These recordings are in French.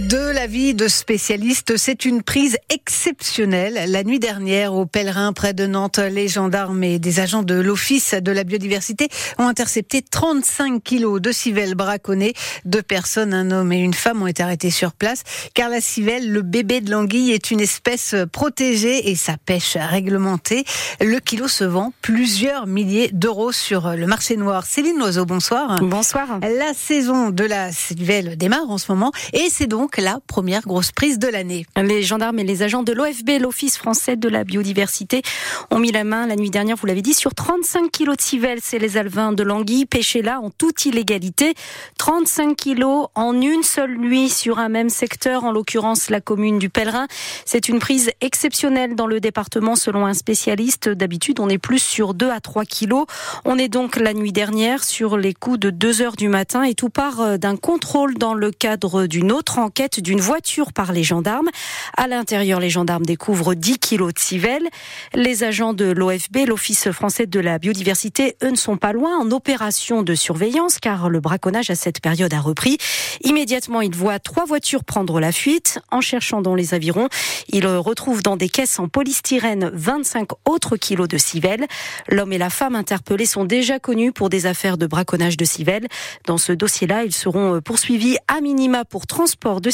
De la vie de spécialiste, c'est une prise exceptionnelle. La nuit dernière, au pèlerin près de Nantes, les gendarmes et des agents de l'Office de la biodiversité ont intercepté 35 kilos de civelle braconnée. Deux personnes, un homme et une femme, ont été arrêtés sur place, car la civelle, le bébé de l'anguille, est une espèce protégée et sa pêche réglementée. Le kilo se vend plusieurs milliers d'euros sur le marché noir. Céline Loiseau, bonsoir. Bonsoir. La saison de la civelle démarre en ce moment et c'est donc la première grosse prise de l'année. Les gendarmes et les agents de l'OFB, l'Office français de la biodiversité, ont mis la main la nuit dernière, vous l'avez dit, sur 35 kilos de civelle. C'est les alvins de Languille, pêchés là en toute illégalité. 35 kilos en une seule nuit sur un même secteur, en l'occurrence la commune du Pèlerin. C'est une prise exceptionnelle dans le département selon un spécialiste. D'habitude, on est plus sur 2 à 3 kilos. On est donc la nuit dernière sur les coups de 2 heures du matin et tout part euh, d'un contrôle dans le cadre d'une autre enquête d'une voiture par les gendarmes. À l'intérieur, les gendarmes découvrent 10 kilos de civelle. Les agents de l'OFB, l'Office français de la biodiversité, eux ne sont pas loin en opération de surveillance car le braconnage à cette période a repris. Immédiatement, ils voient trois voitures prendre la fuite. En cherchant dans les avirons, ils retrouvent dans des caisses en polystyrène 25 autres kilos de civelle. L'homme et la femme interpellés sont déjà connus pour des affaires de braconnage de civelle. Dans ce dossier-là, ils seront poursuivis à minima pour transport de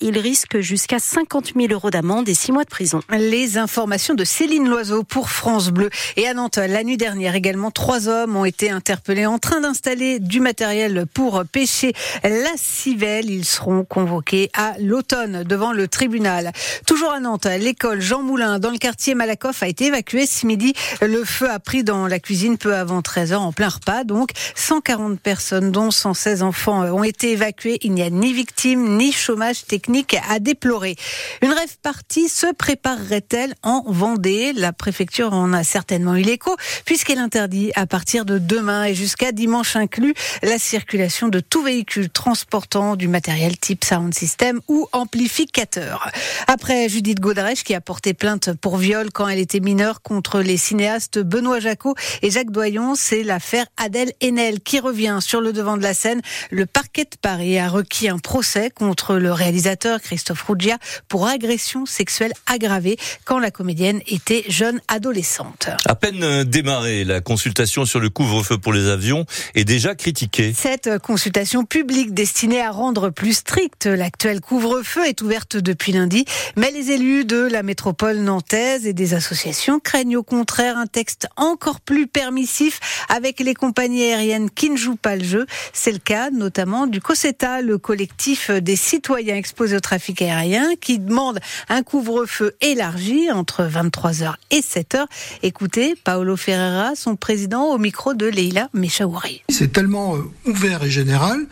Ils risquent jusqu'à 50 000 euros d'amende et 6 mois de prison. Les informations de Céline Loiseau pour France Bleu. Et à Nantes, la nuit dernière également, trois hommes ont été interpellés en train d'installer du matériel pour pêcher la civelle. Ils seront convoqués à l'automne devant le tribunal. Toujours à Nantes, l'école Jean Moulin dans le quartier Malakoff a été évacuée ce midi. Le feu a pris dans la cuisine peu avant 13 h en plein repas. Donc 140 personnes, dont 116 enfants, ont été évacués. Il n'y a ni victimes ni chômage technique à déplorer. Une rêve partie se préparerait-elle en Vendée? La préfecture en a certainement eu l'écho puisqu'elle interdit à partir de demain et jusqu'à dimanche inclus la circulation de tout véhicule transportant du matériel type sound system ou amplificateur. Après Judith Godrèche qui a porté plainte pour viol quand elle était mineure contre les cinéastes Benoît Jacot et Jacques Doyon, c'est l'affaire Adèle Haenel qui revient sur le devant de la scène. Le parquet de Paris a requis un procès contre le réalisateur Christophe Ruggia pour agression sexuelle aggravée quand la comédienne était jeune adolescente. À peine démarrée, la consultation sur le couvre-feu pour les avions est déjà critiquée. Cette consultation publique destinée à rendre plus strict l'actuel couvre-feu est ouverte depuis lundi, mais les élus de la métropole nantaise et des associations craignent au contraire un texte encore plus permissif avec les compagnies aériennes qui ne jouent pas le jeu. C'est le cas notamment du COSETA, le collectif des citoyens exposés au trafic aérien, qui demande un couvre-feu élargi entre 23h et 7h. Écoutez Paolo Ferreira, son président, au micro de Leila Mechaouri. C'est tellement ouvert et général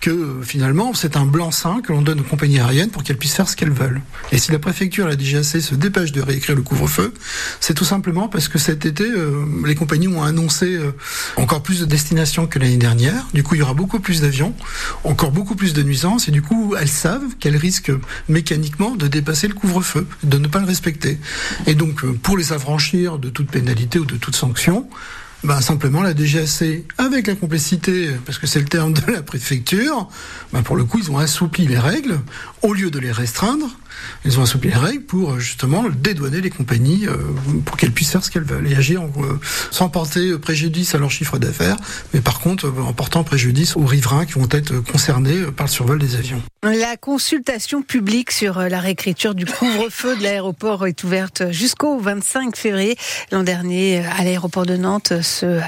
que finalement c'est un blanc-seing que l'on donne aux compagnies aériennes pour qu'elles puissent faire ce qu'elles veulent. Et si la préfecture, la DGAC se dépêche de réécrire le couvre-feu, c'est tout simplement parce que cet été, euh, les compagnies ont annoncé euh, encore plus de destinations que l'année dernière. Du coup, il y aura beaucoup plus d'avions, encore beaucoup plus de nuisances, et du coup, elles savent qu'elles risquent mécaniquement de dépasser le couvre-feu, de ne pas le respecter. Et donc, euh, pour les affranchir de toute pénalité ou de toute sanction, ben, simplement la DGAC, avec la complicité, parce que c'est le terme de la préfecture, ben, pour le coup, ils ont assoupli les règles, au lieu de les restreindre, ils ont assoupli les règles pour justement dédouaner les compagnies euh, pour qu'elles puissent faire ce qu'elles veulent et agir euh, sans porter préjudice à leur chiffre d'affaires, mais par contre euh, en portant préjudice aux riverains qui vont être concernés par le survol des avions. La consultation publique sur la réécriture du couvre-feu de l'aéroport est ouverte jusqu'au 25 février. L'an dernier, à l'aéroport de Nantes, ce,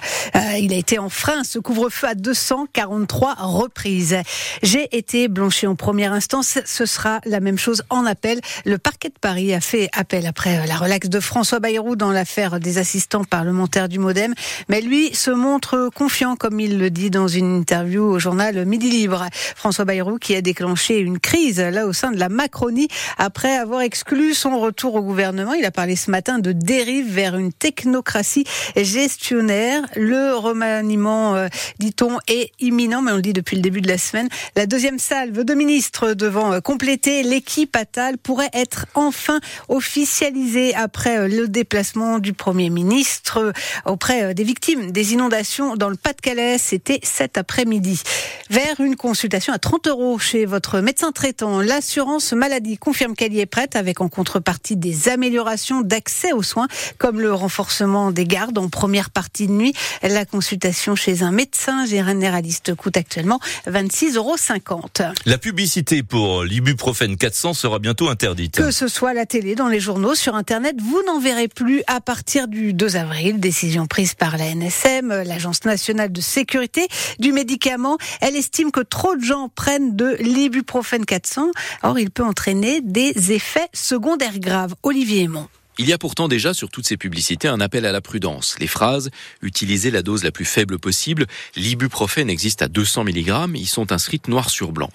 il a été enfreint ce couvre-feu à 243 reprises. J'ai été blanchi en première instance. Ce sera la même chose en appel. Le parquet de Paris a fait appel après la relaxe de François Bayrou dans l'affaire des assistants parlementaires du Modem. Mais lui se montre confiant, comme il le dit dans une interview au journal Midi Libre. François Bayrou qui a déclenché une crise là au sein de la Macronie après avoir exclu son retour au gouvernement. Il a parlé ce matin de dérive vers une technocratie gestionnaire Le remaniement, euh, dit-on, est imminent, mais on le dit depuis le début de la semaine. La deuxième salve de ministres devant euh, compléter l'équipe Attal pourrait être enfin officialisée après euh, le déplacement du Premier ministre auprès des victimes des inondations dans le Pas-de-Calais. C'était cet après-midi. Vers une consultation à 30 euros chez votre médecin traitant, l'assurance maladie confirme qu'elle y est prête avec en contrepartie des améliorations d'accès aux soins comme le renforcement des gardes en première partie de nuit. La consultation chez un médecin généraliste coûte actuellement 26,50 euros. La publicité pour l'ibuprofène 400 sera bientôt interdite. Que ce soit à la télé, dans les journaux, sur Internet, vous n'en verrez plus à partir du 2 avril. Décision prise par la NSM, l'Agence nationale de sécurité du médicament. Elle estime que trop de gens prennent de l'ibuprofène 400. Or, il peut entraîner des effets secondaires graves. Olivier Aymon. Il y a pourtant déjà sur toutes ces publicités un appel à la prudence. Les phrases utilisez la dose la plus faible possible, l'ibuprofène existe à 200 mg, y sont inscrites noir sur blanc.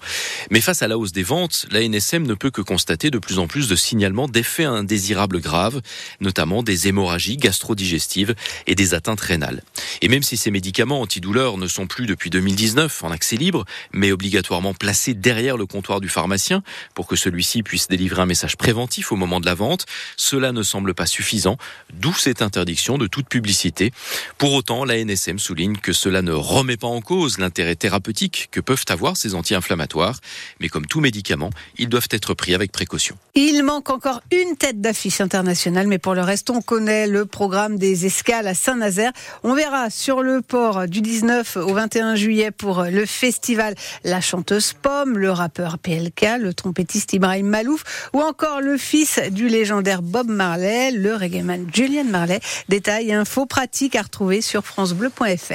Mais face à la hausse des ventes, la NSM ne peut que constater de plus en plus de signalements d'effets indésirables graves, notamment des hémorragies gastro-digestives et des atteintes rénales. Et même si ces médicaments antidouleurs ne sont plus depuis 2019 en accès libre, mais obligatoirement placés derrière le comptoir du pharmacien pour que celui-ci puisse délivrer un message préventif au moment de la vente, cela ne semble pas suffisant, d'où cette interdiction de toute publicité. Pour autant, la NSM souligne que cela ne remet pas en cause l'intérêt thérapeutique que peuvent avoir ces anti-inflammatoires, mais comme tout médicament, ils doivent être pris avec précaution. Il manque encore une tête d'affiche internationale, mais pour le reste, on connaît le programme des escales à Saint-Nazaire. On verra sur le port du 19 au 21 juillet pour le festival La chanteuse Pomme, le rappeur PLK, le trompettiste Ibrahim Malouf ou encore le fils du légendaire Bob Le reggaeman Julian Marley. Détails et infos pratiques à retrouver sur francebleu.fr.